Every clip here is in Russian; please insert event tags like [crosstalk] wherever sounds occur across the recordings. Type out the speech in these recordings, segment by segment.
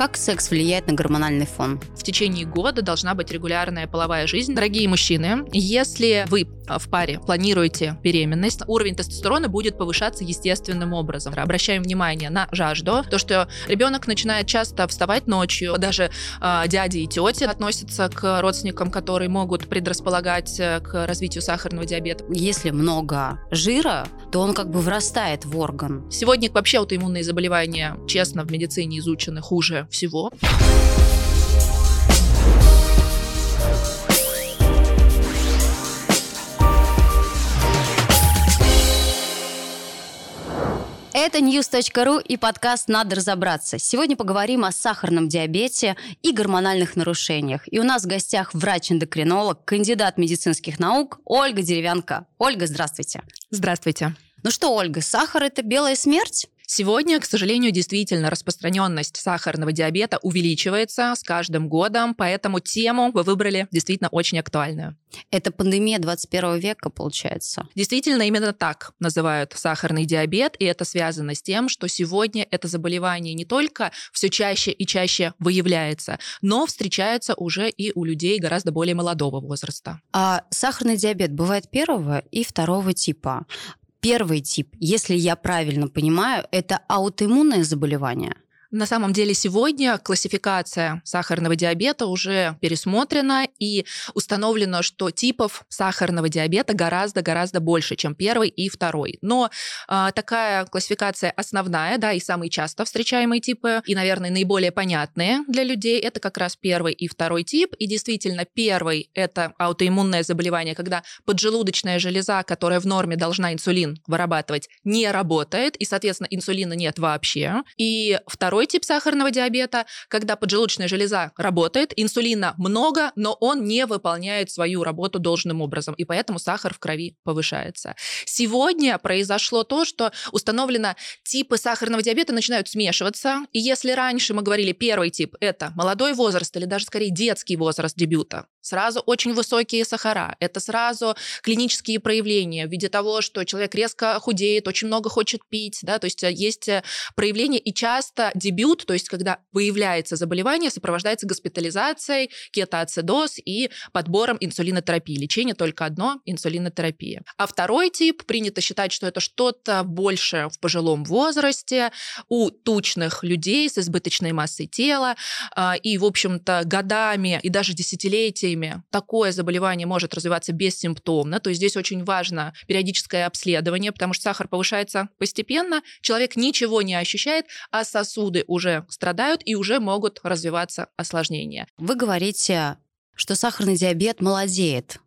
Как секс влияет на гормональный фон? В течение года должна быть регулярная половая жизнь. Дорогие мужчины, если вы а, в паре планируете беременность, уровень тестостерона будет повышаться естественным образом. Обращаем внимание на жажду, то, что ребенок начинает часто вставать ночью, даже э, дяди и тети относятся к родственникам, которые могут предрасполагать э, к развитию сахарного диабета. Если много жира, то он как бы врастает в орган. Сегодня вообще аутоиммунные заболевания, честно, в медицине изучены хуже всего. Это news.ru и подкаст «Надо разобраться». Сегодня поговорим о сахарном диабете и гормональных нарушениях. И у нас в гостях врач-эндокринолог, кандидат медицинских наук Ольга Деревянко. Ольга, здравствуйте. Здравствуйте. Ну что, Ольга, сахар – это белая смерть? Сегодня, к сожалению, действительно распространенность сахарного диабета увеличивается с каждым годом, поэтому тему вы выбрали действительно очень актуальную. Это пандемия 21 века, получается. Действительно, именно так называют сахарный диабет, и это связано с тем, что сегодня это заболевание не только все чаще и чаще выявляется, но встречается уже и у людей гораздо более молодого возраста. А сахарный диабет бывает первого и второго типа. Первый тип, если я правильно понимаю, это аутоиммунное заболевание – на самом деле сегодня классификация сахарного диабета уже пересмотрена и установлено, что типов сахарного диабета гораздо-гораздо больше, чем первый и второй. Но э, такая классификация основная, да, и самые часто встречаемые типы, и, наверное, наиболее понятные для людей, это как раз первый и второй тип. И действительно, первый — это аутоиммунное заболевание, когда поджелудочная железа, которая в норме должна инсулин вырабатывать, не работает, и, соответственно, инсулина нет вообще. И второй второй тип сахарного диабета, когда поджелудочная железа работает, инсулина много, но он не выполняет свою работу должным образом, и поэтому сахар в крови повышается. Сегодня произошло то, что установлено типы сахарного диабета начинают смешиваться, и если раньше мы говорили первый тип – это молодой возраст или даже скорее детский возраст дебюта, Сразу очень высокие сахара. Это сразу клинические проявления в виде того, что человек резко худеет, очень много хочет пить. Да? То есть э, есть э, проявления, и часто дебют, то есть когда выявляется заболевание, сопровождается госпитализацией, кетоацидоз и подбором инсулинотерапии. Лечение только одно – инсулинотерапия. А второй тип, принято считать, что это что-то больше в пожилом возрасте, у тучных людей с избыточной массой тела, а, и, в общем-то, годами и даже десятилетиями стадиями такое заболевание может развиваться бессимптомно. То есть здесь очень важно периодическое обследование, потому что сахар повышается постепенно, человек ничего не ощущает, а сосуды уже страдают и уже могут развиваться осложнения. Вы говорите, что сахарный диабет молодеет.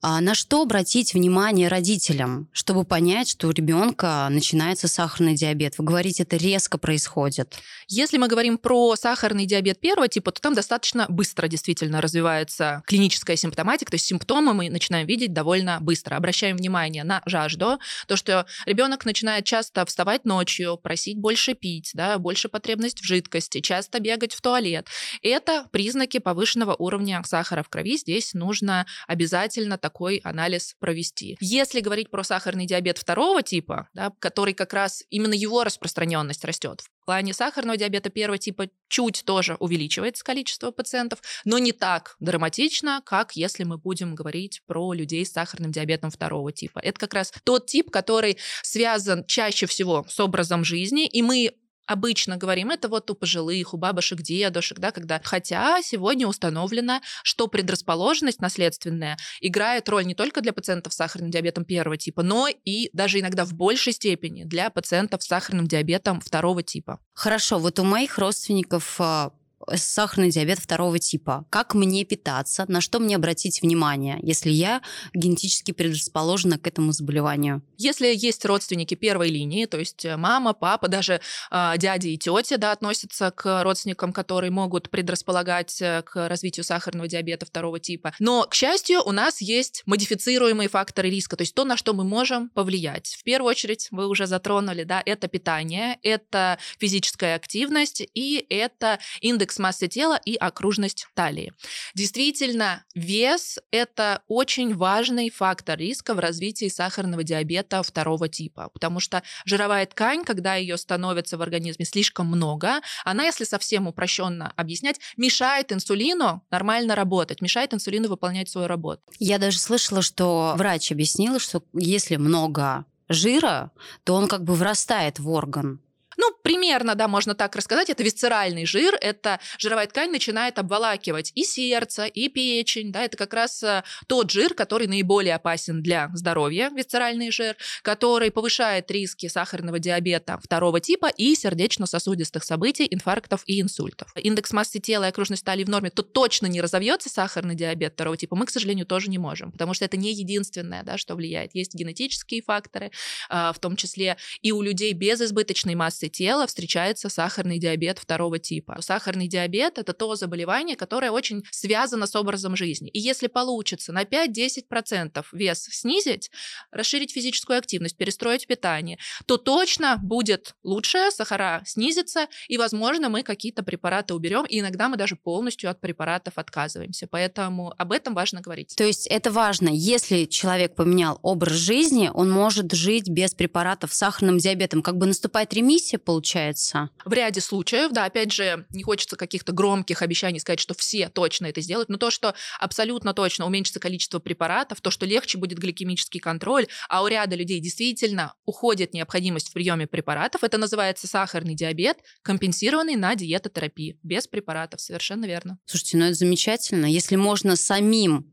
А на что обратить внимание родителям, чтобы понять, что у ребенка начинается сахарный диабет? Вы говорите, это резко происходит. Если мы говорим про сахарный диабет первого типа, то там достаточно быстро действительно развивается клиническая симптоматика, то есть симптомы мы начинаем видеть довольно быстро. Обращаем внимание на жажду, то, что ребенок начинает часто вставать ночью, просить больше пить, да, больше потребность в жидкости, часто бегать в туалет. Это признаки повышенного уровня сахара в крови. Здесь нужно обязательно такой анализ провести. Если говорить про сахарный диабет второго типа, да, который как раз именно его распространенность растет. В плане сахарного диабета первого типа чуть тоже увеличивается количество пациентов, но не так драматично, как если мы будем говорить про людей с сахарным диабетом второго типа. Это как раз тот тип, который связан чаще всего с образом жизни, и мы обычно говорим, это вот у пожилых, у бабушек, дедушек, да, когда... Хотя сегодня установлено, что предрасположенность наследственная играет роль не только для пациентов с сахарным диабетом первого типа, но и даже иногда в большей степени для пациентов с сахарным диабетом второго типа. Хорошо, вот у моих родственников а, сахарный диабет второго типа. Как мне питаться, на что мне обратить внимание, если я генетически предрасположена к этому заболеванию? Если есть родственники первой линии, то есть э, мама, папа, даже э, дяди и тети, да, относятся к родственникам, которые могут предрасполагать э, к развитию сахарного диабета второго типа. Но, к счастью, у нас есть модифицируемые факторы риска, то есть то, на что мы можем повлиять. В первую очередь, вы уже затронули, да, это питание, это физическая активность и это индекс массы тела и окружность талии. Действительно, вес – это очень важный фактор риска в развитии сахарного диабета второго типа, потому что жировая ткань, когда ее становится в организме слишком много, она, если совсем упрощенно объяснять, мешает инсулину нормально работать, мешает инсулину выполнять свою работу. Я даже слышала, что врач объяснил, что если много жира, то он как бы врастает в орган. Ну, примерно, да, можно так рассказать. Это висцеральный жир, это жировая ткань начинает обволакивать и сердце, и печень, да, это как раз э, тот жир, который наиболее опасен для здоровья, висцеральный жир, который повышает риски сахарного диабета второго типа и сердечно-сосудистых событий, инфарктов и инсультов. Индекс массы тела и окружность талии в норме, то точно не разовьется сахарный диабет второго типа, мы, к сожалению, тоже не можем, потому что это не единственное, да, что влияет. Есть генетические факторы, а, в том числе и у людей без избыточной массы массы тела встречается сахарный диабет второго типа. Сахарный диабет – это то заболевание, которое очень связано с образом жизни. И если получится на 5-10% вес снизить, расширить физическую активность, перестроить питание, то точно будет лучше, сахара снизится, и, возможно, мы какие-то препараты уберем, и иногда мы даже полностью от препаратов отказываемся. Поэтому об этом важно говорить. То есть это важно, если человек поменял образ жизни, он может жить без препаратов с сахарным диабетом. Как бы наступает ремиссия, получается? В ряде случаев, да, опять же, не хочется каких-то громких обещаний сказать, что все точно это сделают, но то, что абсолютно точно уменьшится количество препаратов, то, что легче будет гликемический контроль, а у ряда людей действительно уходит необходимость в приеме препаратов, это называется сахарный диабет, компенсированный на диетотерапии, без препаратов, совершенно верно. Слушайте, ну это замечательно. Если можно самим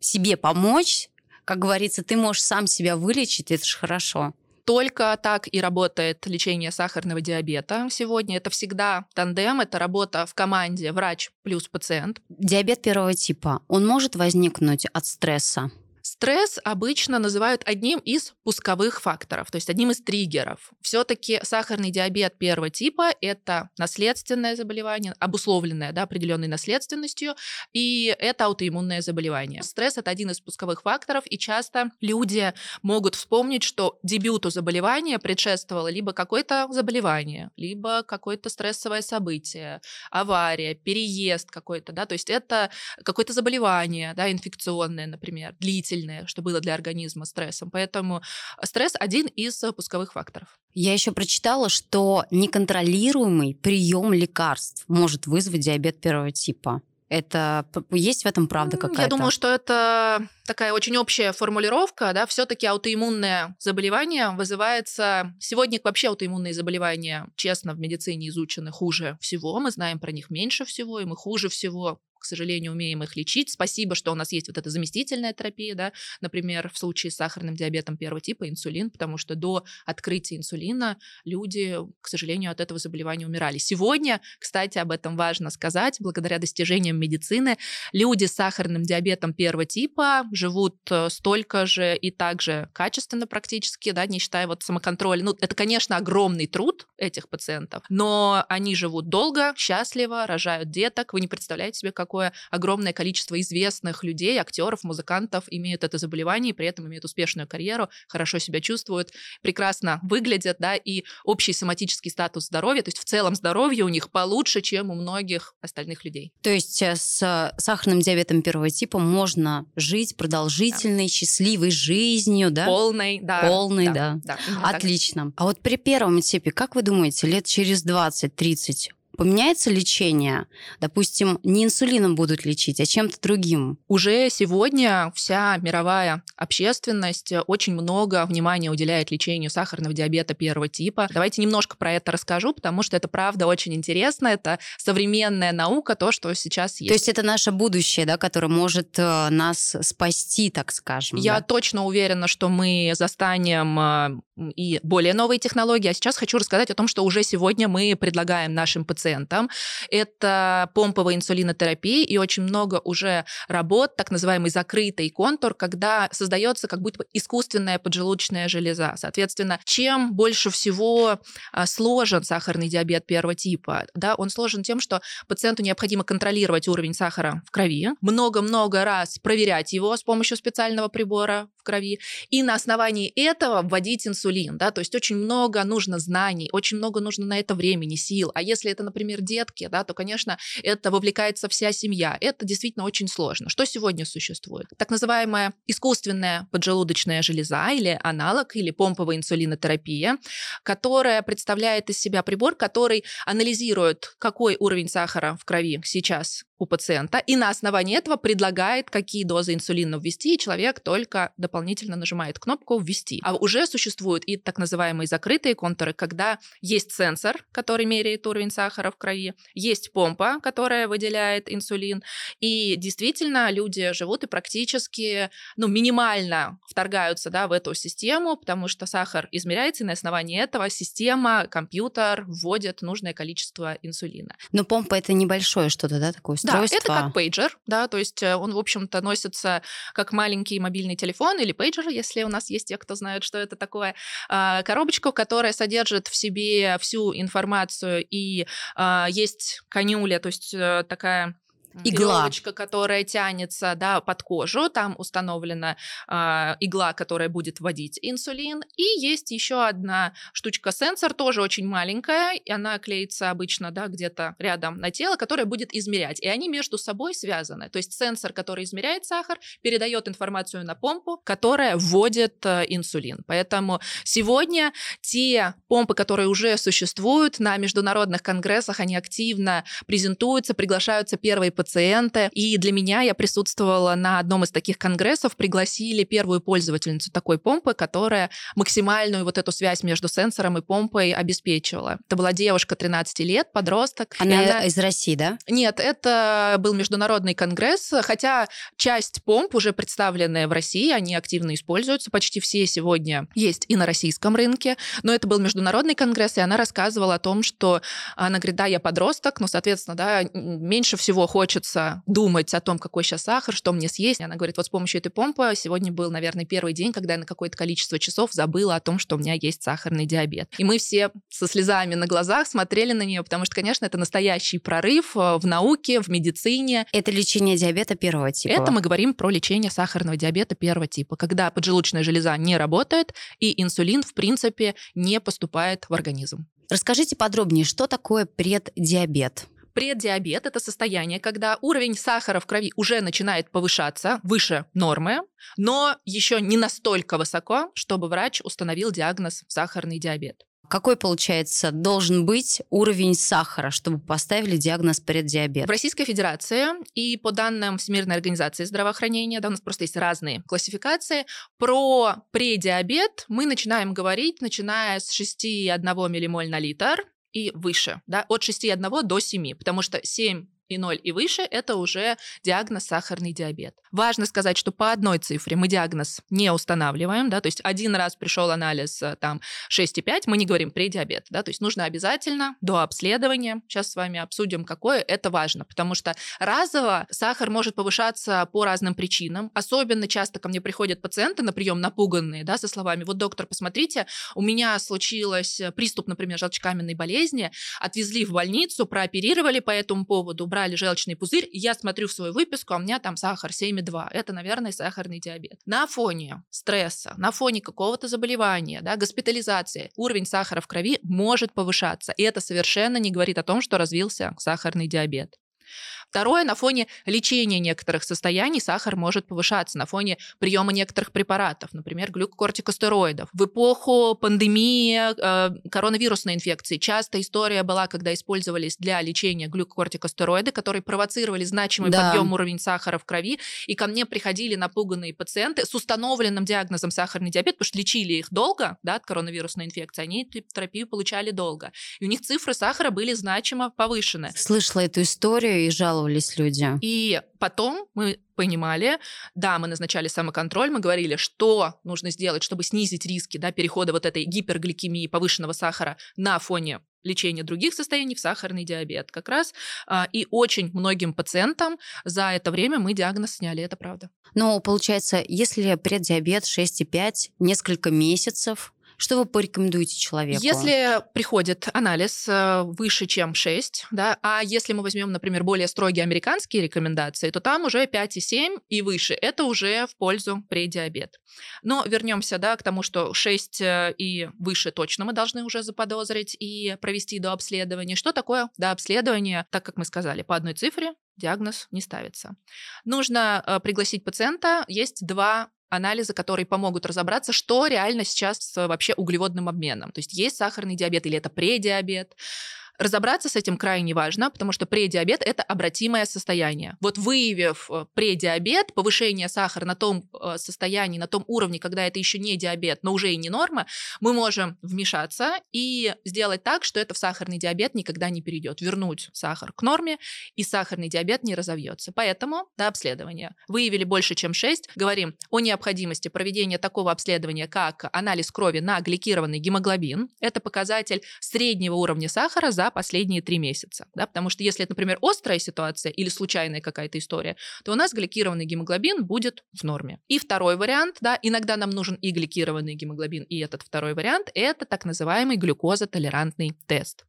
себе помочь, как говорится, ты можешь сам себя вылечить, это же хорошо. Только так и работает лечение сахарного диабета сегодня. Это всегда тандем, это работа в команде врач плюс пациент. Диабет первого типа, он может возникнуть от стресса? Стресс обычно называют одним из пусковых факторов, то есть одним из триггеров. Все-таки сахарный диабет первого типа – это наследственное заболевание, обусловленное да, определенной наследственностью, и это аутоиммунное заболевание. Стресс – это один из пусковых факторов, и часто люди могут вспомнить, что дебюту заболевания предшествовало либо какое-то заболевание, либо какое-то стрессовое событие, авария, переезд какой-то, да, то есть это какое-то заболевание, да, инфекционное, например, длительное, сильное, что было для организма стрессом. Поэтому стресс один из э, пусковых факторов. Я еще прочитала, что неконтролируемый прием лекарств может вызвать диабет первого типа. Это есть в этом правда какая-то? Я думаю, что это такая очень общая формулировка, да, все-таки аутоиммунное заболевание вызывается... Сегодня вообще аутоиммунные заболевания, честно, в медицине изучены хуже всего, мы знаем про них меньше всего, и мы хуже всего к сожалению, умеем их лечить. Спасибо, что у нас есть вот эта заместительная терапия, да, например, в случае с сахарным диабетом первого типа инсулин, потому что до открытия инсулина люди, к сожалению, от этого заболевания умирали. Сегодня, кстати, об этом важно сказать, благодаря достижениям медицины, люди с сахарным диабетом первого типа живут э, столько же и также качественно практически, да, не считая вот самоконтроля. Ну, это, конечно, огромный труд этих пациентов, но они живут долго, счастливо, рожают деток. Вы не представляете себе, как какое огромное количество известных людей, актеров, музыкантов имеют это заболевание, и при этом имеют успешную карьеру, хорошо себя чувствуют, прекрасно выглядят, да, и общий соматический статус здоровья, то есть в целом здоровье у них получше, чем у многих остальных людей. То есть э, с сахарным диабетом первого типа можно жить продолжительной, да. счастливой жизнью, да? Полной, да. Полной, да. да. да Отлично. А вот при первом типе, как вы думаете, лет через 20-30 поменяется лечение? Допустим, не инсулином будут лечить, а чем-то другим? Уже сегодня вся мировая общественность очень много внимания уделяет лечению сахарного диабета первого типа. Давайте немножко про это расскажу, потому что это правда очень интересно. Это современная наука, то, что сейчас есть. То есть это наше будущее, да, которое может э, нас спасти, так скажем. Я да? точно уверена, что мы застанем э, и более новые технологии. А сейчас хочу рассказать о том, что уже сегодня мы предлагаем нашим пациентам пациентам. Это помповая инсулинотерапия и очень много уже работ, так называемый закрытый контур, когда создается как будто искусственная поджелудочная железа. Соответственно, чем больше всего а, сложен сахарный диабет первого типа, да, он сложен тем, что пациенту необходимо контролировать уровень сахара в крови, много-много раз проверять его с помощью специального прибора крови, и на основании этого вводить инсулин, да, то есть очень много нужно знаний, очень много нужно на это времени, сил, а если это, например, детки, да, то, конечно, это вовлекается вся семья, это действительно очень сложно. Что сегодня существует? Так называемая искусственная поджелудочная железа или аналог, или помповая инсулинотерапия, которая представляет из себя прибор, который анализирует, какой уровень сахара в крови сейчас у пациента, и на основании этого предлагает, какие дозы инсулина ввести, и человек только дополнительно нажимает кнопку «Ввести». А уже существуют и так называемые закрытые контуры, когда есть сенсор, который меряет уровень сахара в крови, есть помпа, которая выделяет инсулин, и действительно люди живут и практически ну, минимально вторгаются да, в эту систему, потому что сахар измеряется, и на основании этого система, компьютер вводит нужное количество инсулина. Но помпа это небольшое что-то, да, такое устройство. Да, это как пейджер, да, то есть э, он, в общем-то, носится как маленький мобильный телефон или пейджер, если у нас есть те, кто знают, что это такое. А, коробочку, которая содержит в себе всю информацию, и а, есть конюля, то есть э, такая игла. веревочка, которая тянется да, под кожу, там установлена э, игла, которая будет вводить инсулин, и есть еще одна штучка сенсор, тоже очень маленькая, и она клеится обычно да, где-то рядом на тело, которая будет измерять, и они между собой связаны. То есть сенсор, который измеряет сахар, передает информацию на помпу, которая вводит э, инсулин. Поэтому сегодня те помпы, которые уже существуют на международных конгрессах, они активно презентуются, приглашаются первые пациенты. И для меня я присутствовала на одном из таких конгрессов, пригласили первую пользовательницу такой помпы, которая максимальную вот эту связь между сенсором и помпой обеспечивала. Это была девушка 13 лет, подросток. Она, она... из России, да? Нет, это был международный конгресс, хотя часть помп уже представленная в России, они активно используются, почти все сегодня есть и на российском рынке, но это был международный конгресс, и она рассказывала о том, что она говорит, да, я подросток, но, соответственно, да, меньше всего хочет хочется думать о том, какой сейчас сахар, что мне съесть. Она говорит, вот с помощью этой помпы сегодня был, наверное, первый день, когда я на какое-то количество часов забыла о том, что у меня есть сахарный диабет. И мы все со слезами на глазах смотрели на нее, потому что, конечно, это настоящий прорыв э, в науке, в медицине. Это лечение диабета первого типа? Это мы говорим про лечение сахарного диабета первого типа, когда поджелудочная железа не работает и инсулин, в принципе, не поступает в организм. Расскажите подробнее, что такое преддиабет? Преддиабет – это состояние, когда уровень сахара в крови уже начинает повышаться выше нормы, но еще не настолько высоко, чтобы врач установил диагноз сахарный диабет. Какой, получается, должен быть уровень сахара, чтобы поставили диагноз преддиабет? В Российской Федерации и по данным Всемирной организации здравоохранения, да, у нас просто есть разные классификации, про преддиабет мы начинаем говорить, начиная с 6,1 миллимоль на литр, и выше, да, от 6,1 до 7, потому что 7 и 0 и выше – это уже диагноз сахарный диабет. Важно сказать, что по одной цифре мы диагноз не устанавливаем, да, то есть один раз пришел анализ э, там 6,5, мы не говорим предиабет, да, то есть нужно обязательно до обследования, сейчас с вами обсудим, какое, это важно, потому что разово сахар может повышаться по разным причинам, особенно часто ко мне приходят пациенты на прием напуганные, да, со словами, вот доктор, посмотрите, у меня случилось приступ, например, желчекаменной болезни, отвезли в больницу, прооперировали по этому поводу, брали желчный пузырь, я смотрю в свою выписку, а у меня там сахар 7,2. Это, наверное, сахарный диабет. На фоне стресса, на фоне какого-то заболевания, да, госпитализации, уровень сахара в крови может повышаться. И это совершенно не говорит о том, что развился сахарный диабет. Второе, на фоне лечения некоторых состояний сахар может повышаться, на фоне приема некоторых препаратов, например, глюкокортикостероидов. В эпоху пандемии э, коронавирусной инфекции часто история была, когда использовались для лечения глюкокортикостероиды, которые провоцировали значимый да. подъем уровня сахара в крови, и ко мне приходили напуганные пациенты с установленным диагнозом сахарный диабет, потому что лечили их долго, да, от коронавирусной инфекции, они терапию получали долго. И у них цифры сахара были значимо повышены. Слышала эту историю и жаловалась жаловались люди. И потом мы понимали, да, мы назначали самоконтроль, мы говорили, что нужно сделать, чтобы снизить риски да, перехода вот этой гипергликемии, повышенного сахара на фоне лечения других состояний в сахарный диабет как раз. А, и очень многим пациентам за это время мы диагноз сняли, это правда. Но получается, если преддиабет 6,5 несколько месяцев, Что вы порекомендуете человеку? Если приходит анализ э, выше, чем 6, да, а если мы возьмем, например, более строгие американские рекомендации, то там уже 5,7 и выше. Это уже в пользу предиабет. Но вернемся да, к тому, что 6 э, и выше точно мы должны уже заподозрить и провести до обследования. Что такое до обследования? Так как мы сказали, по одной цифре диагноз не ставится. Нужно э, пригласить пациента. Есть два анализы, которые помогут разобраться, что реально сейчас с вообще углеводным обменом. То есть есть сахарный диабет или это предиабет, Разобраться с этим крайне важно, потому что предиабет – это обратимое состояние. Вот выявив э, предиабет, повышение сахара на том э, состоянии, на том уровне, когда это еще не диабет, но уже и не норма, мы можем вмешаться и сделать так, что это в сахарный диабет никогда не перейдет, вернуть сахар к норме, и сахарный диабет не разовьется. Поэтому до обследования. Выявили больше, чем 6, говорим о необходимости проведения такого обследования, как анализ крови на гликированный гемоглобин. Это показатель среднего уровня сахара за последние три месяца. Да? Потому что если это, например, острая ситуация или случайная какая-то история, то у нас гликированный гемоглобин будет в норме. И второй вариант, да, иногда нам нужен и гликированный гемоглобин, и этот второй вариант, это так называемый глюкозотолерантный тест.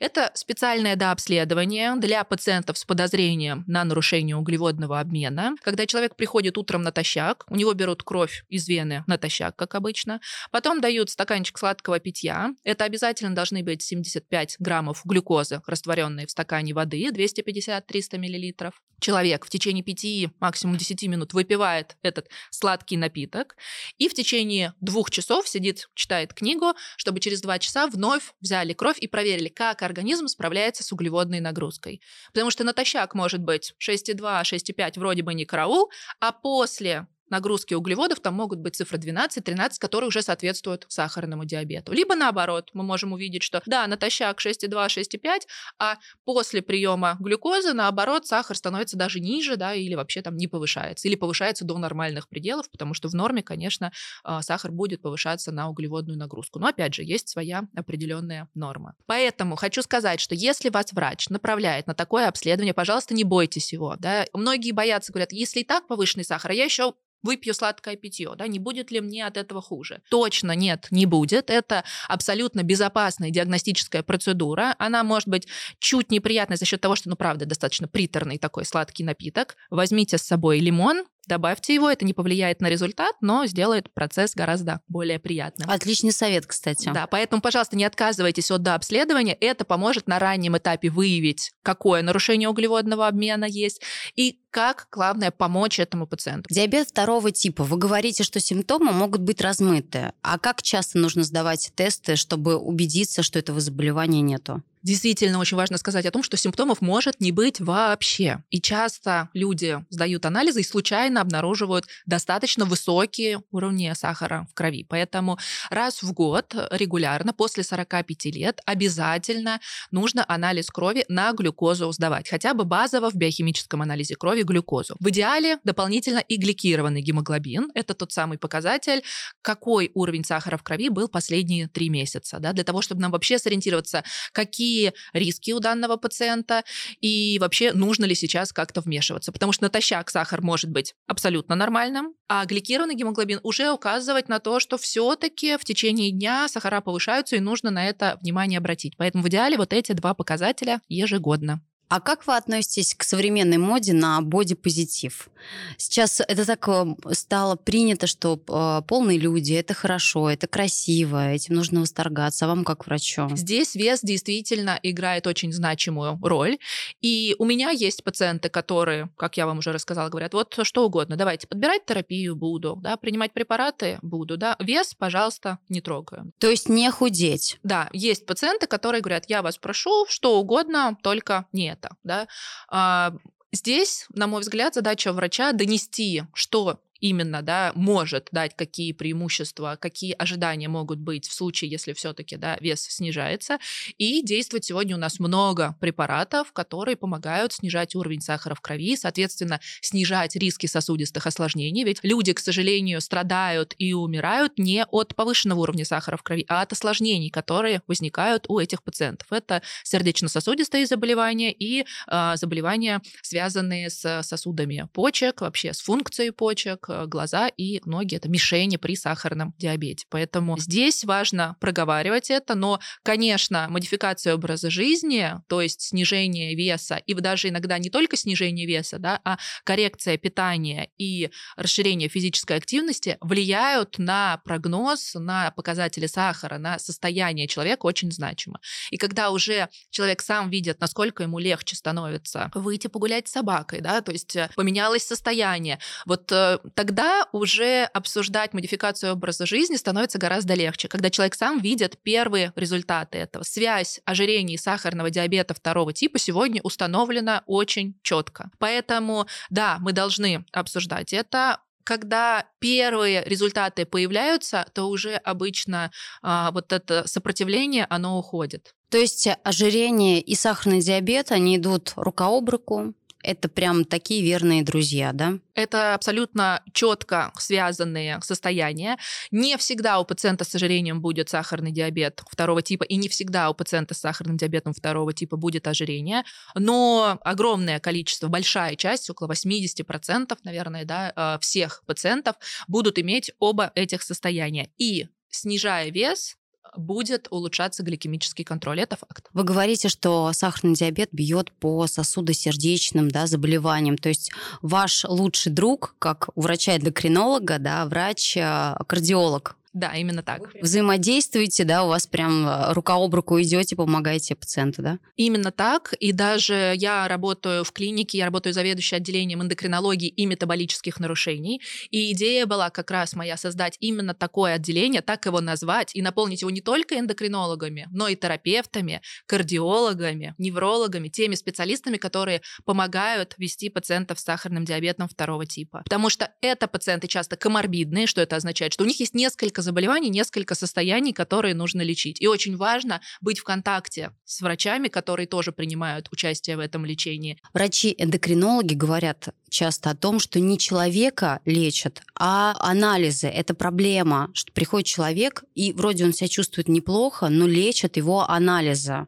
Это специальное дообследование для пациентов с подозрением на нарушение углеводного обмена. Когда человек приходит утром натощак, у него берут кровь из вены натощак, как обычно, потом дают стаканчик сладкого питья. Это обязательно должны быть 75 граммов глюкозы, растворенные в стакане воды, 250-300 мл. Человек в течение 5, максимум 10 минут выпивает этот сладкий напиток и в течение двух часов сидит, читает книгу, чтобы через два часа вновь взяли кровь и проверили, как организм справляется с углеводной нагрузкой. Потому что натощак может быть 6,2, 6,5 вроде бы не караул, а после нагрузки углеводов, там могут быть цифры 12-13, которые уже соответствуют сахарному диабету. Либо наоборот, мы можем увидеть, что да, натощак 6,2, 6,5, а после приема глюкозы, наоборот, сахар становится даже ниже, да, или вообще там не повышается, или повышается до нормальных пределов, потому что в норме, конечно, а, сахар будет повышаться на углеводную нагрузку. Но опять же, есть своя определенная норма. Поэтому хочу сказать, что если вас врач направляет на такое обследование, пожалуйста, не бойтесь его. Да? Многие боятся, говорят, если и так повышенный сахар, а я еще выпью сладкое питье, да, не будет ли мне от этого хуже? Точно нет, не будет. Это абсолютно безопасная диагностическая процедура. Она может быть чуть неприятной за счет того, что, ну, правда, достаточно приторный такой сладкий напиток. Возьмите с собой лимон, Добавьте его, это не повлияет на результат, но сделает процесс гораздо более приятным. Отличный совет, кстати. Да, поэтому, пожалуйста, не отказывайтесь от дообследования. Это поможет на раннем этапе выявить, какое нарушение углеводного обмена есть и как, главное, помочь этому пациенту. Диабет второго типа. Вы говорите, что симптомы могут быть размытые. А как часто нужно сдавать тесты, чтобы убедиться, что этого заболевания нету? Действительно очень важно сказать о том, что симптомов может не быть вообще. И часто люди сдают анализы и случайно обнаруживают достаточно высокие уровни сахара в крови. Поэтому раз в год регулярно после 45 лет обязательно нужно анализ крови на глюкозу сдавать. Хотя бы базово в биохимическом анализе крови глюкозу. В идеале дополнительно и гликированный гемоглобин. Это тот самый показатель, какой уровень сахара в крови был последние три месяца. Да, для того, чтобы нам вообще сориентироваться, какие какие риски у данного пациента и вообще нужно ли сейчас как-то вмешиваться. Потому что натощак сахар может быть абсолютно нормальным, а гликированный гемоглобин уже указывает на то, что все-таки в течение дня сахара повышаются и нужно на это внимание обратить. Поэтому в идеале вот эти два показателя ежегодно. А как вы относитесь к современной моде на бодипозитив? Сейчас это так э, стало принято, что э, полные люди это хорошо, это красиво, этим нужно восторгаться. А вам как врачу? Здесь вес действительно играет очень значимую роль. И у меня есть пациенты, которые, как я вам уже рассказала, говорят, вот что угодно, давайте подбирать терапию буду, да, принимать препараты буду, да, вес, пожалуйста, не трогаю. То есть не худеть? Да, есть пациенты, которые говорят, я вас прошу, что угодно, только не это. Да? А, здесь, на мой взгляд, задача врача донести, что именно, да, может дать какие преимущества, какие ожидания могут быть в случае, если все-таки, да, вес снижается. И действовать сегодня у нас много препаратов, которые помогают снижать уровень сахара в крови, соответственно, снижать риски сосудистых осложнений. Ведь люди, к сожалению, страдают и умирают не от повышенного уровня сахара в крови, а от осложнений, которые возникают у этих пациентов. Это сердечно-сосудистые заболевания и э, заболевания, связанные с сосудами почек, вообще с функцией почек, глаза и ноги — это мишени при сахарном диабете. Поэтому здесь важно проговаривать это, но, конечно, модификация образа жизни, то есть снижение веса, и даже иногда не только снижение веса, да, а коррекция питания и расширение физической активности влияют на прогноз, на показатели сахара, на состояние человека очень значимо. И когда уже человек сам видит, насколько ему легче становится выйти погулять с собакой, да, то есть э, поменялось состояние, вот э, тогда уже обсуждать модификацию образа жизни становится гораздо легче, когда человек сам видит первые результаты этого. Связь ожирения и сахарного диабета второго типа сегодня установлена очень четко. Поэтому, да, мы должны обсуждать это когда первые результаты появляются, то уже обычно а, вот это сопротивление, оно уходит. То есть ожирение и сахарный диабет, они идут рука об руку, это прям такие верные друзья, да? Это абсолютно четко связанные состояния. Не всегда у пациента с ожирением будет сахарный диабет второго типа, и не всегда у пациента с сахарным диабетом второго типа будет ожирение, но огромное количество, большая часть, около 80%, наверное, да, э, всех пациентов будут иметь оба этих состояния. И снижая вес, будет улучшаться гликемический контроль. Это факт. Вы говорите, что сахарный диабет бьет по сосудосердечным да, заболеваниям. То есть ваш лучший друг, как у врача-эндокринолога, да, врач-кардиолог, да, именно так. Взаимодействуете, да, у вас прям э, рука об руку идете, помогаете пациенту, да? Именно так. И даже я работаю в клинике, я работаю заведующей отделением эндокринологии и метаболических нарушений. И идея была как раз моя создать именно такое отделение, так его назвать, и наполнить его не только эндокринологами, но и терапевтами, кардиологами, неврологами, теми специалистами, которые помогают вести пациентов с сахарным диабетом второго типа. Потому что это пациенты часто коморбидные, что это означает? Что у них есть несколько заболеваний, несколько состояний, которые нужно лечить. И очень важно быть в контакте с врачами, которые тоже принимают участие в этом лечении. Врачи-эндокринологи говорят часто о том, что не человека лечат, а анализы. Это проблема, что приходит человек, и вроде он себя чувствует неплохо, но лечат его анализы.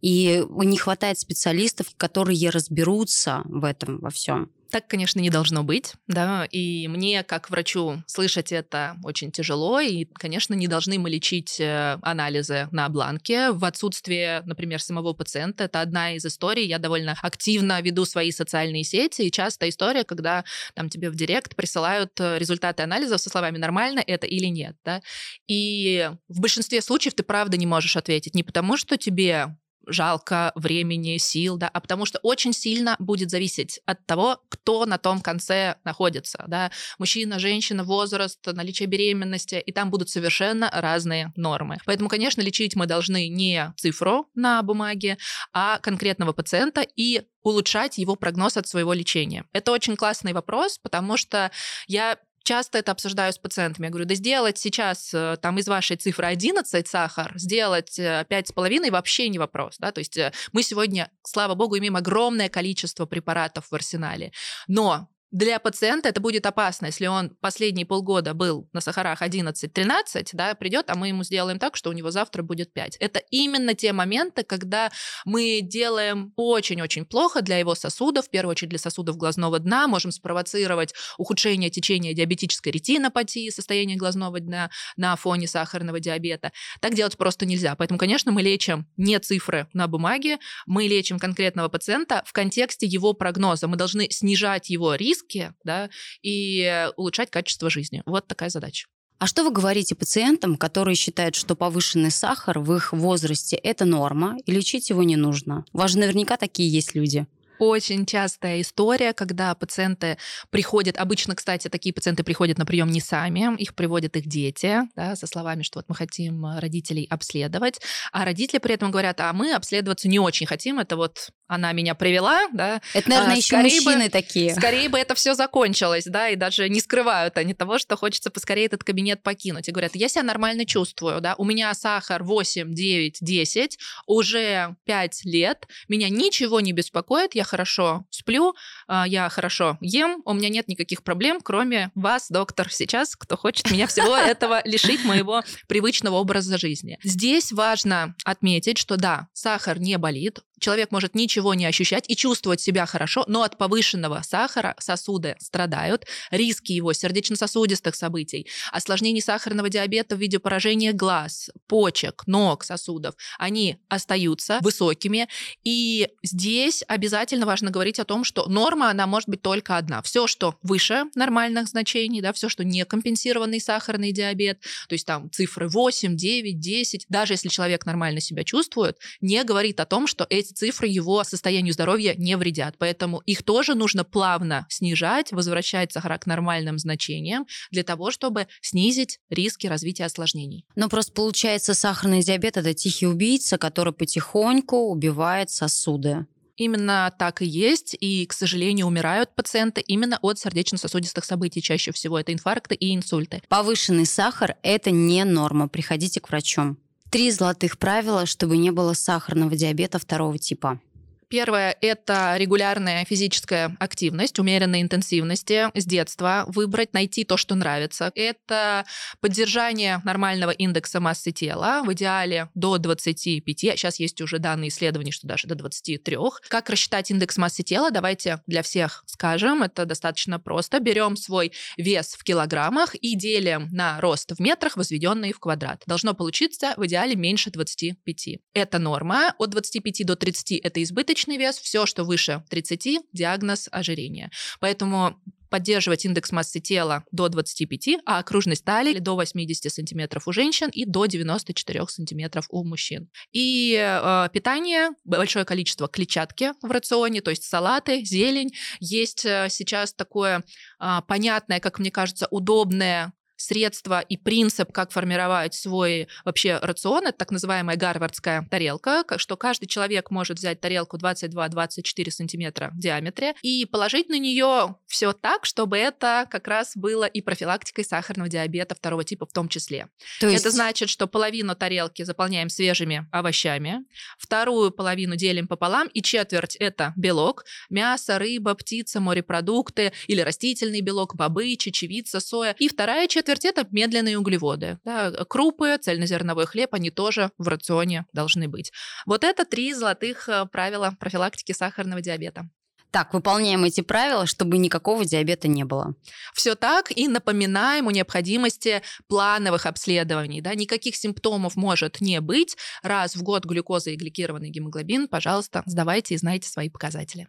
И не хватает специалистов, которые разберутся в этом во всем. Так, конечно, не должно быть, да, и мне, как врачу, слышать это очень тяжело, и, конечно, не должны мы лечить э, анализы на бланке в отсутствие, например, самого пациента. Это одна из историй. Я довольно активно веду свои социальные сети, и часто история, когда там тебе в директ присылают э, результаты анализов со словами «нормально это или нет», да, и в большинстве случаев ты правда не можешь ответить не потому, что тебе жалко времени, сил, да, а потому что очень сильно будет зависеть от того, кто на том конце находится, да, мужчина, женщина, возраст, наличие беременности, и там будут совершенно разные нормы. Поэтому, конечно, лечить мы должны не цифру на бумаге, а конкретного пациента и улучшать его прогноз от своего лечения. Это очень классный вопрос, потому что я часто это обсуждаю с пациентами. Я говорю, да сделать сейчас э, там из вашей цифры 11 сахар, сделать 5,5 э, вообще не вопрос. Да? То есть э, мы сегодня, слава богу, имеем огромное количество препаратов в арсенале. Но для пациента это будет опасно, если он последние полгода был на сахарах 11-13, да, придет, а мы ему сделаем так, что у него завтра будет 5. Это именно те моменты, когда мы делаем очень-очень плохо для его сосудов, в первую очередь для сосудов глазного дна, можем спровоцировать ухудшение течения диабетической ретинопатии, состояние глазного дна на фоне сахарного диабета. Так делать просто нельзя. Поэтому, конечно, мы лечим не цифры на бумаге, мы лечим конкретного пациента в контексте его прогноза. Мы должны снижать его риск, риски, да, и улучшать качество жизни. Вот такая задача. А что вы говорите пациентам, которые считают, что повышенный сахар в их возрасте – это норма, и лечить его не нужно? У вас же наверняка такие есть люди. Очень частая история, когда пациенты приходят, обычно, кстати, такие пациенты приходят на прием не сами, их приводят их дети, да, со словами, что вот мы хотим родителей обследовать, а родители при этом говорят, а мы обследоваться не очень хотим, это вот она меня привела, да. Это, наверное, а, еще мужчины бы, такие. Скорее бы это все закончилось, да, и даже не скрывают они того, что хочется поскорее этот кабинет покинуть. И говорят, я себя нормально чувствую, да, у меня сахар 8, 9, 10, уже 5 лет, меня ничего не беспокоит, я хорошо сплю, а, я хорошо ем, у меня нет никаких проблем, кроме вас, доктор, сейчас, кто хочет меня всего [laughs] этого лишить моего привычного образа жизни. Здесь важно отметить, что да, сахар не болит, человек может ничего не ощущать и чувствовать себя хорошо, но от повышенного сахара сосуды страдают, риски его сердечно-сосудистых событий, осложнений сахарного диабета в виде поражения глаз, почек, ног, сосудов, они остаются высокими. И здесь обязательно важно говорить о том, что норма, она может быть только одна. Все, что выше нормальных значений, да, все, что не компенсированный сахарный диабет, то есть там цифры 8, 9, 10, даже если человек нормально себя чувствует, не говорит о том, что эти цифры его состоянию здоровья не вредят. Поэтому их тоже нужно плавно снижать, возвращать сахар к нормальным значениям для того, чтобы снизить риски развития осложнений. Но просто получается сахарный диабет – это тихий убийца, который потихоньку убивает сосуды. Именно так и есть, и, к сожалению, умирают пациенты именно от сердечно-сосудистых событий. Чаще всего это инфаркты и инсульты. Повышенный сахар – это не норма. Приходите к врачу. Три золотых правила, чтобы не было сахарного диабета второго типа. Первое – это регулярная физическая активность, умеренной интенсивности с детства. Выбрать, найти то, что нравится. Это поддержание нормального индекса массы тела, в идеале до 25. Сейчас есть уже данные исследования, что даже до 23. Как рассчитать индекс массы тела? Давайте для всех скажем. Это достаточно просто. Берем свой вес в килограммах и делим на рост в метрах, возведенный в квадрат. Должно получиться в идеале меньше 25. Это норма. От 25 до 30 – это избыточно избыточный вес, все, что выше 30, диагноз ожирения. Поэтому поддерживать индекс массы тела до 25, а окружность талии до 80 сантиметров у женщин и до 94 сантиметров у мужчин. И э, питание, большое количество клетчатки в рационе, то есть салаты, зелень. Есть э, сейчас такое э, понятное, как мне кажется, удобное средства и принцип, как формировать свой вообще рацион, это так называемая гарвардская тарелка, что каждый человек может взять тарелку 22-24 сантиметра в диаметре и положить на нее все так, чтобы это как раз было и профилактикой сахарного диабета второго типа в том числе. То есть... Это значит, что половину тарелки заполняем свежими овощами, вторую половину делим пополам, и четверть это белок, мясо, рыба, птица, морепродукты или растительный белок, бобы, чечевица, соя, и вторая четверть это медленные углеводы. Да, крупы, цельнозерновой хлеб, они тоже в рационе должны быть. Вот это три золотых э, правила профилактики сахарного диабета. Так, выполняем эти правила, чтобы никакого диабета не было. Все так, и напоминаем о необходимости плановых обследований. Да? Никаких симптомов может не быть. Раз в год глюкоза и гликированный гемоглобин, пожалуйста, сдавайте и знайте свои показатели.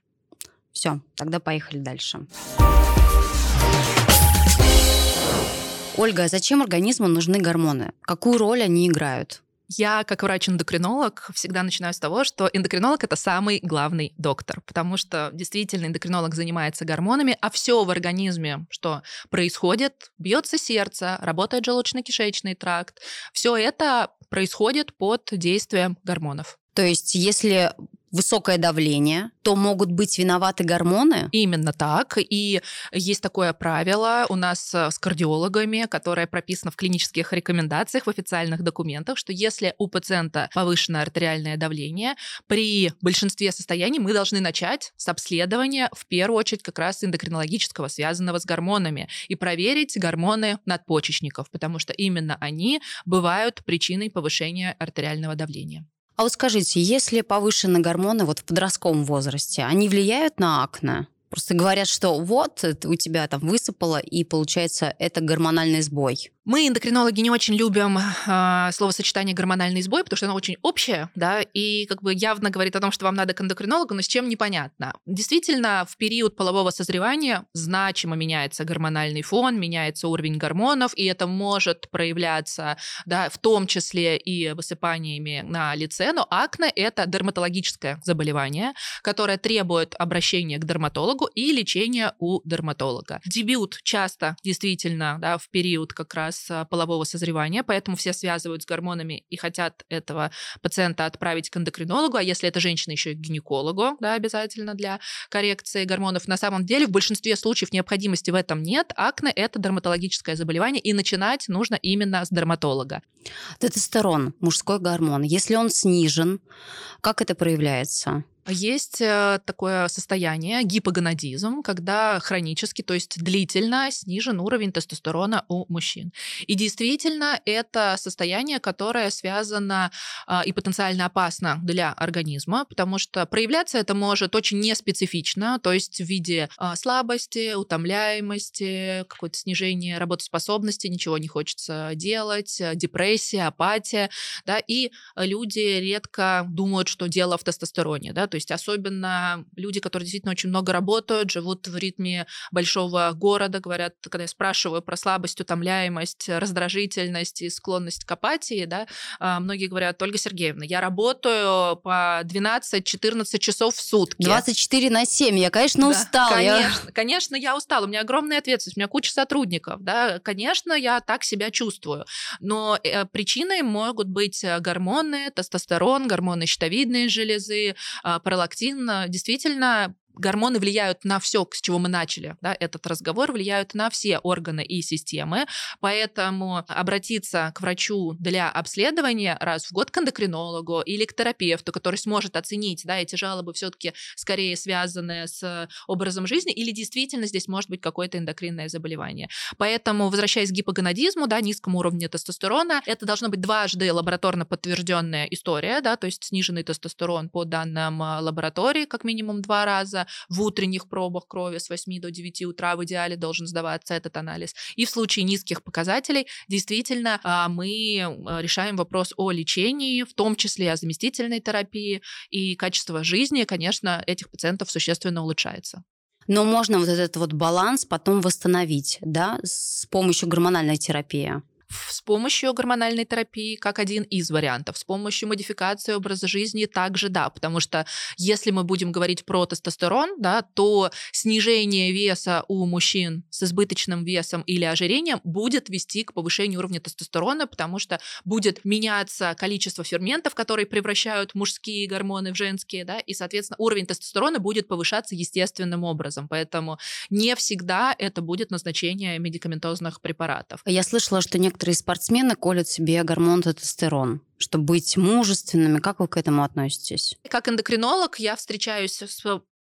Все, тогда поехали дальше. Ольга, а зачем организму нужны гормоны? Какую роль они играют? Я, как врач-эндокринолог, всегда начинаю с того, что эндокринолог это самый главный доктор, потому что действительно эндокринолог занимается гормонами, а все в организме, что происходит, бьется сердце, работает желудочно-кишечный тракт, все это происходит под действием гормонов. То есть, если высокое давление, то могут быть виноваты гормоны? Именно так. И есть такое правило у нас э, с кардиологами, которое прописано в клинических рекомендациях, в официальных документах, что если у пациента повышенное артериальное давление, при большинстве состояний мы должны начать с обследования, в первую очередь как раз эндокринологического, связанного с гормонами, и проверить гормоны надпочечников, потому что именно они бывают причиной повышения артериального давления. А вот скажите, если повышены гормоны вот в подростковом возрасте, они влияют на акне? Просто говорят, что вот у тебя там высыпало, и получается это гормональный сбой. Мы, эндокринологи, не очень любим э, словосочетание гормональный сбой, потому что оно очень общее, да, и как бы явно говорит о том, что вам надо к эндокринологу, но с чем непонятно. Действительно, в период полового созревания значимо меняется гормональный фон, меняется уровень гормонов, и это может проявляться, да, в том числе и высыпаниями на лице, но акне – это дерматологическое заболевание, которое требует обращения к дерматологу и лечения у дерматолога. Дебют часто действительно да, в период как раз а, полового созревания, поэтому все связывают с гормонами и хотят этого пациента отправить к эндокринологу, а если это женщина, еще и к гинекологу, да, обязательно для коррекции гормонов. На самом деле в большинстве случаев необходимости в этом нет. Акне – это дерматологическое заболевание, и начинать нужно именно с дерматолога. Тестостерон, мужской гормон, если он снижен, как это проявляется? Есть э, такое состояние гипогонадизм, когда хронически, то есть длительно снижен уровень тестостерона у мужчин. И действительно, это состояние, которое связано а, и потенциально опасно для организма, потому что проявляться это может очень неспецифично, то есть в виде а, слабости, утомляемости, какое-то снижение работоспособности, ничего не хочется делать, э, депрессия, апатия, да, и люди редко думают, что дело в тестостероне, да, то есть особенно люди, которые действительно очень много работают, живут в ритме большого города, говорят, когда я спрашиваю про слабость, утомляемость, раздражительность и склонность к апатии, да, а, многие говорят, Ольга Сергеевна, я работаю по 12-14 часов в сутки. 24 на 7, я, конечно, да, устала. Конечно, я... конечно, я устала, у меня огромная ответственность, у меня куча сотрудников, да, конечно, я так себя чувствую, но э, причиной могут быть э, гормоны, тестостерон, гормоны щитовидной железы, а, пролактин. Действительно гормоны влияют на все, с чего мы начали, да, этот разговор, влияют на все органы и системы, поэтому обратиться к врачу для обследования раз в год к эндокринологу или к терапевту, который сможет оценить, да, эти жалобы все-таки скорее связаны с образом жизни или действительно здесь может быть какое-то эндокринное заболевание. Поэтому, возвращаясь к гипогонадизму, да, низкому уровню тестостерона, это должно быть дважды лабораторно подтвержденная история, да, то есть сниженный тестостерон по данным а, лаборатории как минимум два раза, в утренних пробах крови с 8 до 9 утра в идеале должен сдаваться этот анализ. И в случае низких показателей действительно а, мы а, решаем вопрос о лечении, в том числе о заместительной терапии, и качество жизни, конечно, этих пациентов существенно улучшается. Но можно вот этот вот баланс потом восстановить, да, с помощью гормональной терапии с помощью гормональной терапии как один из вариантов, с помощью модификации образа жизни также да, потому что если мы будем говорить про тестостерон, да, то снижение веса у мужчин с избыточным весом или ожирением будет вести к повышению уровня тестостерона, потому что будет меняться количество ферментов, которые превращают мужские гормоны в женские, да, и, соответственно, уровень тестостерона будет повышаться естественным образом, поэтому не всегда это будет назначение медикаментозных препаратов. Я слышала, что некоторые некоторые спортсмены колят себе гормон тестостерон чтобы быть мужественными. Как вы к этому относитесь? Как эндокринолог я встречаюсь с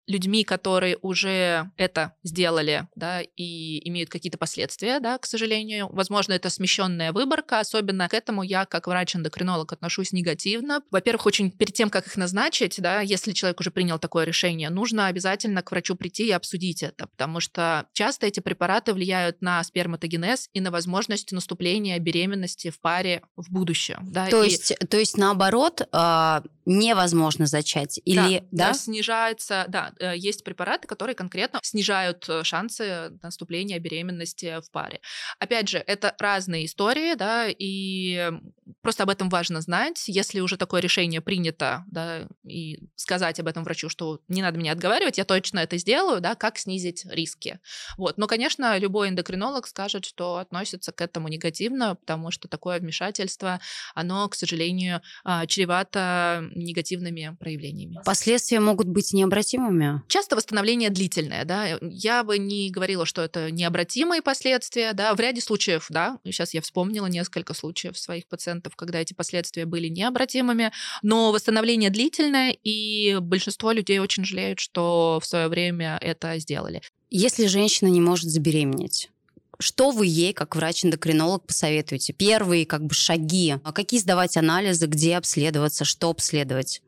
людьми, которые уже это сделали, да, и имеют какие-то последствия, да, к сожалению. Возможно, это смещенная выборка, особенно к этому я, как врач-эндокринолог, отношусь негативно. Во-первых, очень перед тем, как их назначить, да, если человек уже принял такое решение, нужно обязательно к врачу прийти и обсудить это, потому что часто эти препараты влияют на сперматогенез и на возможность наступления беременности в паре в будущем. Да, то, и... есть, то есть, наоборот, а, невозможно зачать? Или, да, да? да снижается, да, есть препараты, которые конкретно снижают э, шансы наступления беременности в паре. Опять же, это разные истории, да, и просто об этом важно знать. Если уже такое решение принято, да, и сказать об этом врачу, что не надо меня отговаривать, я точно это сделаю, да, как снизить риски. Вот. Но, конечно, любой эндокринолог скажет, что относится к этому негативно, потому что такое вмешательство, оно, к сожалению, а, чревато негативными проявлениями. Последствия могут быть необратимыми? Восстановления? Часто восстановление длительное, да. Я бы не говорила, что это необратимые последствия, да. В ряде случаев, да, сейчас я вспомнила несколько случаев своих пациентов, когда эти последствия были необратимыми, но восстановление длительное, и большинство людей очень жалеют, что в свое время это сделали. Если женщина не может забеременеть, что вы ей, как врач-эндокринолог, посоветуете? Первые как бы шаги. Какие сдавать анализы, где обследоваться, что обследовать?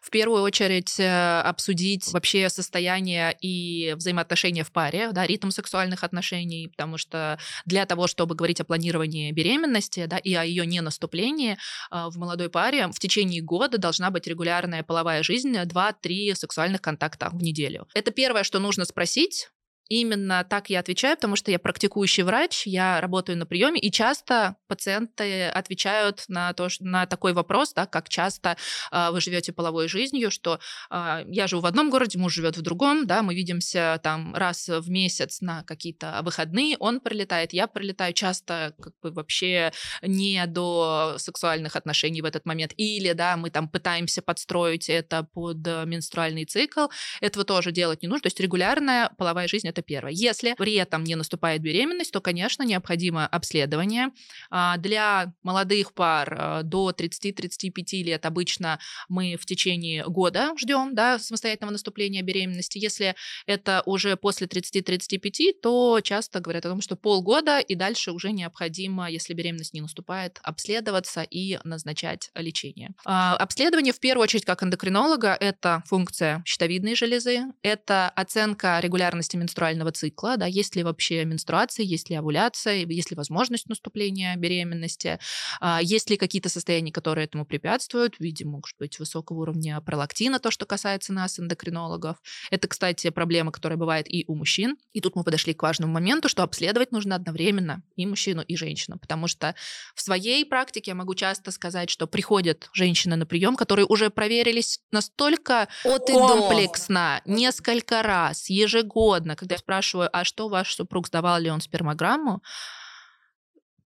В первую очередь э, обсудить вообще состояние и взаимоотношения в паре, да, ритм сексуальных отношений, потому что для того, чтобы говорить о планировании беременности, да, и о ее ненаступлении э, в молодой паре, в течение года должна быть регулярная половая жизнь, 2-3 сексуальных контакта в неделю. Это первое, что нужно спросить, Именно так я отвечаю, потому что я практикующий врач, я работаю на приеме, и часто пациенты отвечают на, то, на такой вопрос, да, как часто э, вы живете половой жизнью, что э, я живу в одном городе, муж живет в другом, да, мы видимся там раз в месяц на какие-то выходные, он прилетает, я прилетаю часто как бы вообще не до сексуальных отношений в этот момент, или, да, мы там пытаемся подстроить это под менструальный цикл, этого тоже делать не нужно, то есть регулярная половая жизнь — это Это первое. Если при этом не наступает беременность, то, конечно, необходимо обследование. А, для молодых пар а, до 30-35 лет обычно мы в течение года ждем да, самостоятельного наступления беременности. Если это уже после 30-35, то часто говорят о том, что полгода и дальше уже необходимо, если беременность не наступает, обследоваться и назначать лечение. А, обследование в первую очередь как эндокринолога это функция щитовидной железы, это оценка регулярности менструального цикла, да, есть ли вообще менструация, есть ли овуляция, есть ли возможность наступления беременности, а, есть ли какие-то состояния, которые этому препятствуют, в виде, может быть, высокого уровня пролактина, то, что касается нас, эндокринологов. Это, кстати, проблема, которая бывает и у мужчин. И тут мы подошли к важному моменту, что обследовать нужно одновременно и мужчину, и женщину, потому что в своей практике я могу часто сказать, что приходят женщины на прием, которые уже проверились настолько От комплексно, несколько раз, ежегодно, когда я спрашиваю, а что ваш супруг сдавал ли он спермограмму,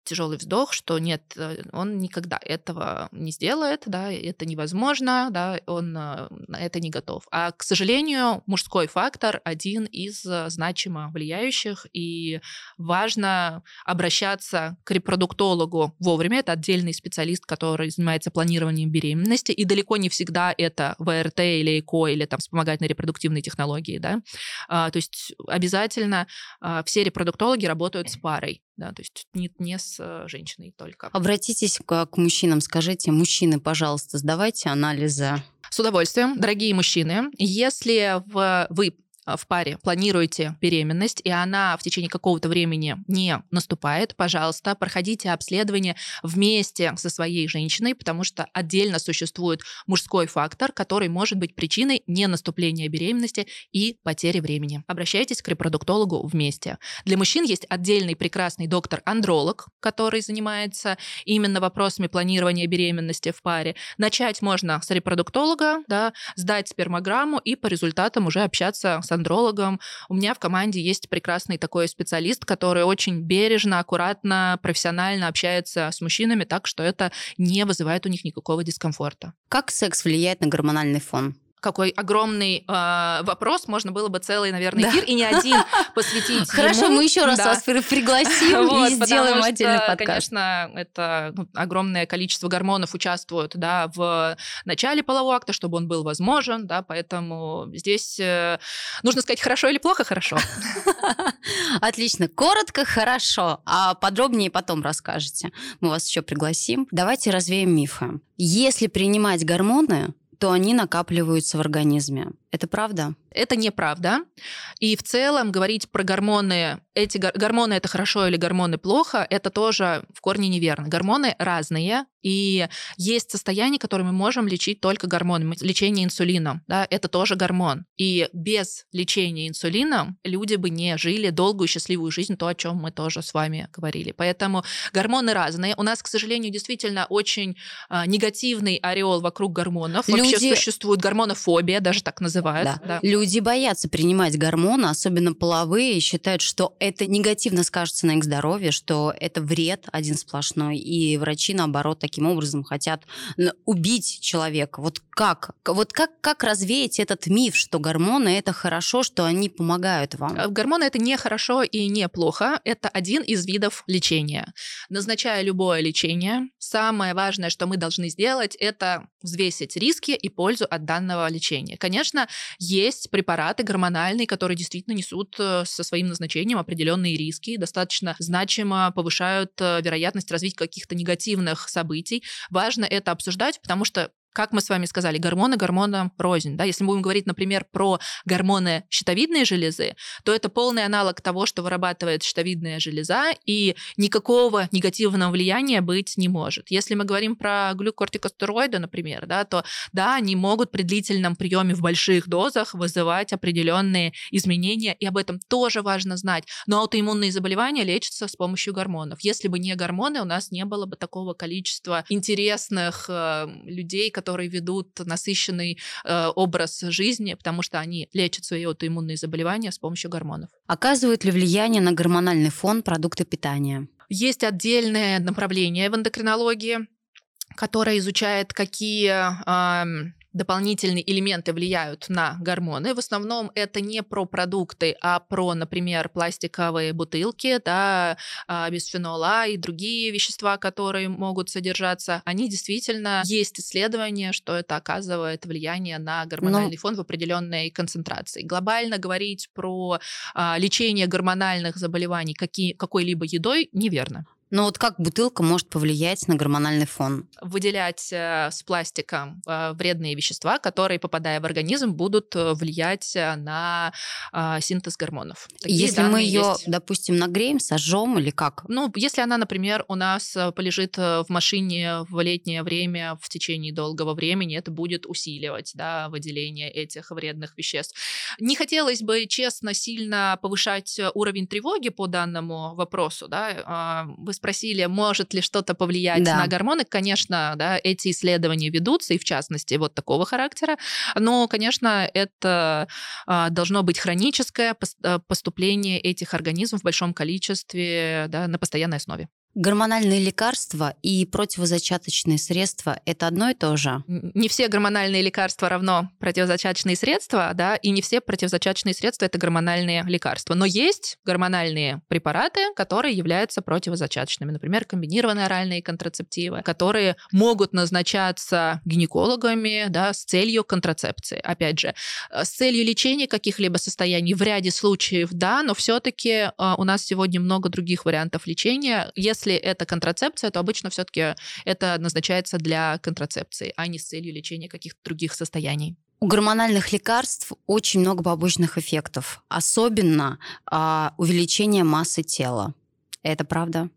тяжелый вздох, что нет, э, он никогда этого не сделает, да, это невозможно, да, он на это не готов. А, к сожалению, мужской фактор один из э, значимо влияющих, и важно обращаться к репродуктологу вовремя. Это отдельный специалист, который занимается планированием беременности, и далеко не всегда это ВРТ или ЭКО, или там вспомогательные репродуктивные технологии, да. А, то есть обязательно а, все репродуктологи работают с парой да, то есть не, не с э, женщиной только. Обратитесь к, к мужчинам, скажите, мужчины, пожалуйста, сдавайте анализы. С удовольствием, дорогие мужчины, если вы в паре планируете беременность, и она в течение какого-то времени не наступает, пожалуйста, проходите обследование вместе со своей женщиной, потому что отдельно существует мужской фактор, который может быть причиной не наступления беременности и потери времени. Обращайтесь к репродуктологу вместе. Для мужчин есть отдельный прекрасный доктор-андролог, который занимается именно вопросами планирования беременности в паре. Начать можно с репродуктолога, да, сдать спермограмму и по результатам уже общаться с андрологом. У меня в команде есть прекрасный такой специалист, который очень бережно, аккуратно, профессионально общается с мужчинами так, что это не вызывает у них никакого дискомфорта. Как секс влияет на гормональный фон? Какой огромный э, вопрос, можно было бы целый, наверное, эфир да. и не один посвятить [laughs] Хорошо, мы еще раз вас пригласим [laughs] и сделаем отдельный подкаст. Конечно, это ну, огромное количество гормонов участвуют да, в начале полового акта, чтобы он был возможен, да, поэтому здесь э, нужно сказать хорошо или плохо хорошо. [laughs] Отлично, коротко хорошо, а подробнее потом расскажете. Мы вас еще пригласим. Давайте развеем мифы. Если принимать гормоны, то они накапливаются в организме. Это правда? Это неправда. И в целом говорить про гормоны, эти гормоны это хорошо или гормоны плохо, это тоже в корне неверно. Гормоны разные, и есть состояния, которые мы можем лечить только гормонами. Лечение инсулином, да, это тоже гормон. И без лечения инсулином люди бы не жили долгую счастливую жизнь, то, о чем мы тоже с вами говорили. Поэтому гормоны разные. У нас, к сожалению, действительно очень а, негативный ореол вокруг гормонов. Люди... Вообще существует гормонофобия, даже так называют. Да. Да. Люди боятся принимать гормоны, особенно половые, и считают, что это негативно скажется на их здоровье, что это вред один сплошной. И врачи, наоборот, таким образом хотят убить человека. Вот как? Вот как, как развеять этот миф, что гормоны это хорошо, что они помогают вам? Э, гормоны это не хорошо и не плохо. Это один из видов лечения. Назначая любое лечение, самое важное, что мы должны сделать, это взвесить риски и пользу от данного лечения. Конечно, есть препараты гормональные, которые действительно несут э, со своим назначением определенные риски, достаточно значимо повышают э, вероятность развития каких-то негативных событий. Важно это обсуждать, потому что как мы с вами сказали, гормоны гормонам рознь. Да? Если мы будем говорить, например, про гормоны щитовидной железы, то это полный аналог того, что вырабатывает щитовидная железа, и никакого негативного влияния быть не может. Если мы говорим про глюкортикостероиды, например, да, то да, они могут при длительном приеме в больших дозах вызывать определенные изменения, и об этом тоже важно знать. Но аутоиммунные заболевания лечатся с помощью гормонов. Если бы не гормоны, у нас не было бы такого количества интересных э, людей, которые которые ведут насыщенный э, образ жизни, потому что они лечат свои аутоиммунные заболевания с помощью гормонов. Оказывают ли влияние на гормональный фон продукты питания? Есть отдельное направление в эндокринологии, которое изучает, какие э, дополнительные элементы влияют на гормоны. В основном это не про продукты, а про, например, пластиковые бутылки, да, а, бисфенола и другие вещества, которые могут содержаться. Они действительно есть исследования, что это оказывает влияние на гормональный Но... фон в определенной концентрации. Глобально говорить про а, лечение гормональных заболеваний какие, какой-либо едой неверно. Но вот как бутылка может повлиять на гормональный фон? Выделять э, с пластиком э, вредные вещества, которые, попадая в организм, будут э, влиять на э, синтез гормонов. Такие если мы ее, есть. допустим, нагреем, сожжем или как? Ну, если она, например, у нас полежит в машине в летнее время в течение долгого времени, это будет усиливать да, выделение этих вредных веществ. Не хотелось бы, честно, сильно повышать уровень тревоги по данному вопросу. Да? А, вы спросили, может ли что-то повлиять да. на гормоны, конечно, да, эти исследования ведутся, и в частности вот такого характера, но, конечно, это а, должно быть хроническое а, поступление этих организмов в большом количестве да, на постоянной основе. Гормональные лекарства и противозачаточные средства – это одно и то же? Не все гормональные лекарства равно противозачаточные средства, да, и не все противозачаточные средства – это гормональные лекарства. Но есть гормональные препараты, которые являются противозачаточными. Например, комбинированные оральные контрацептивы, которые могут назначаться гинекологами да, с целью контрацепции. Опять же, э, с целью лечения каких-либо состояний в ряде случаев, да, но все-таки э, у нас сегодня много других вариантов лечения. Если если это контрацепция, то обычно все-таки это назначается для контрацепции, а не с целью лечения каких-то других состояний. У гормональных лекарств очень много побочных эффектов, особенно а, увеличение массы тела. Это правда?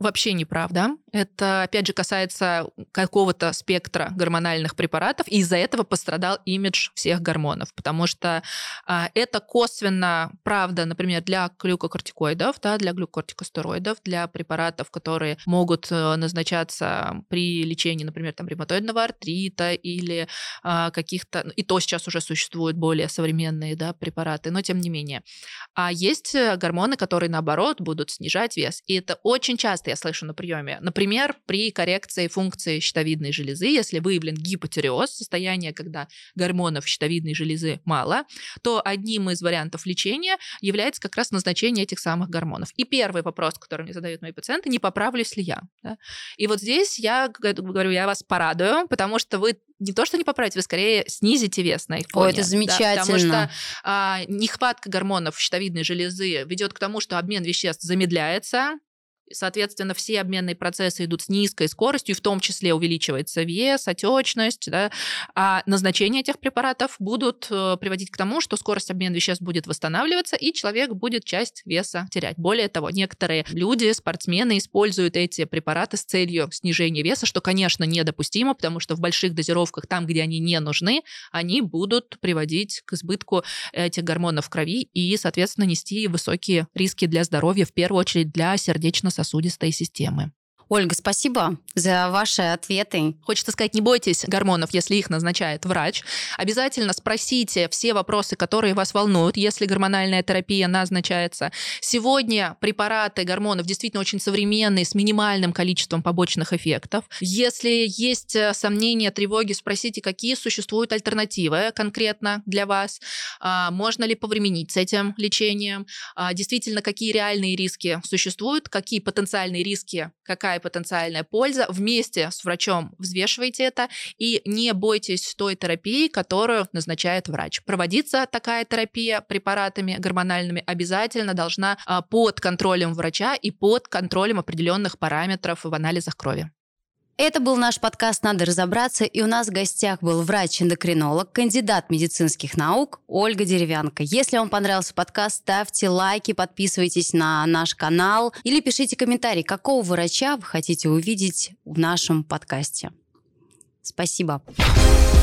Вообще неправда. Это, опять же, касается какого-то спектра гормональных препаратов, и из-за этого пострадал имидж всех гормонов, потому что а, это косвенно правда, например, для глюкокортикоидов, да, для глюкокортикостероидов, для препаратов, которые могут э, назначаться при лечении, например, там, ревматоидного артрита или а, каких-то... И то сейчас уже существуют более современные да, препараты, но тем не менее. А есть э, гормоны, которые, наоборот, будут снижать вес, и это очень часто я слышу на приеме. Например, Например, при коррекции функции щитовидной железы, если выявлен гипотиреоз, состояние, когда гормонов щитовидной железы мало, то одним из вариантов лечения является как раз назначение этих самых гормонов. И первый вопрос, который мне задают мои пациенты, не поправлюсь ли я? Да? И вот здесь я говорю, я вас порадую, потому что вы не то, что не поправите, вы скорее снизите вес на их фоне. О, это замечательно. Да, потому что а, нехватка гормонов щитовидной железы ведет к тому, что обмен веществ замедляется, Соответственно, все обменные процессы идут с низкой скоростью, в том числе увеличивается вес, отечность, да, а назначение этих препаратов будут э, приводить к тому, что скорость обмена веществ будет восстанавливаться, и человек будет часть веса терять. Более того, некоторые люди, спортсмены, используют эти препараты с целью снижения веса, что, конечно, недопустимо, потому что в больших дозировках, там, где они не нужны, они будут приводить к избытку этих гормонов в крови и, соответственно, нести высокие риски для здоровья, в первую очередь для сердечно сосудистой системы. Ольга, спасибо за ваши ответы. Хочется сказать, не бойтесь гормонов, если их назначает врач. Обязательно спросите все вопросы, которые вас волнуют, если гормональная терапия назначается. Сегодня препараты гормонов действительно очень современные, с минимальным количеством побочных эффектов. Если есть э, сомнения, тревоги, спросите, какие существуют альтернативы конкретно для вас. А, можно ли повременить с этим лечением? А, действительно, какие реальные риски существуют, какие потенциальные риски, какая какая потенциальная польза. Вместе с врачом взвешивайте это и не бойтесь той терапии, которую назначает врач. Проводиться такая терапия препаратами гормональными обязательно должна а, под контролем врача и под контролем определенных параметров в анализах крови. Это был наш подкаст «Надо разобраться», и у нас в гостях был врач-эндокринолог, кандидат медицинских наук Ольга Деревянко. Если вам понравился подкаст, ставьте лайки, подписывайтесь на наш канал или пишите комментарий, какого врача вы хотите увидеть в нашем подкасте. Спасибо. Спасибо.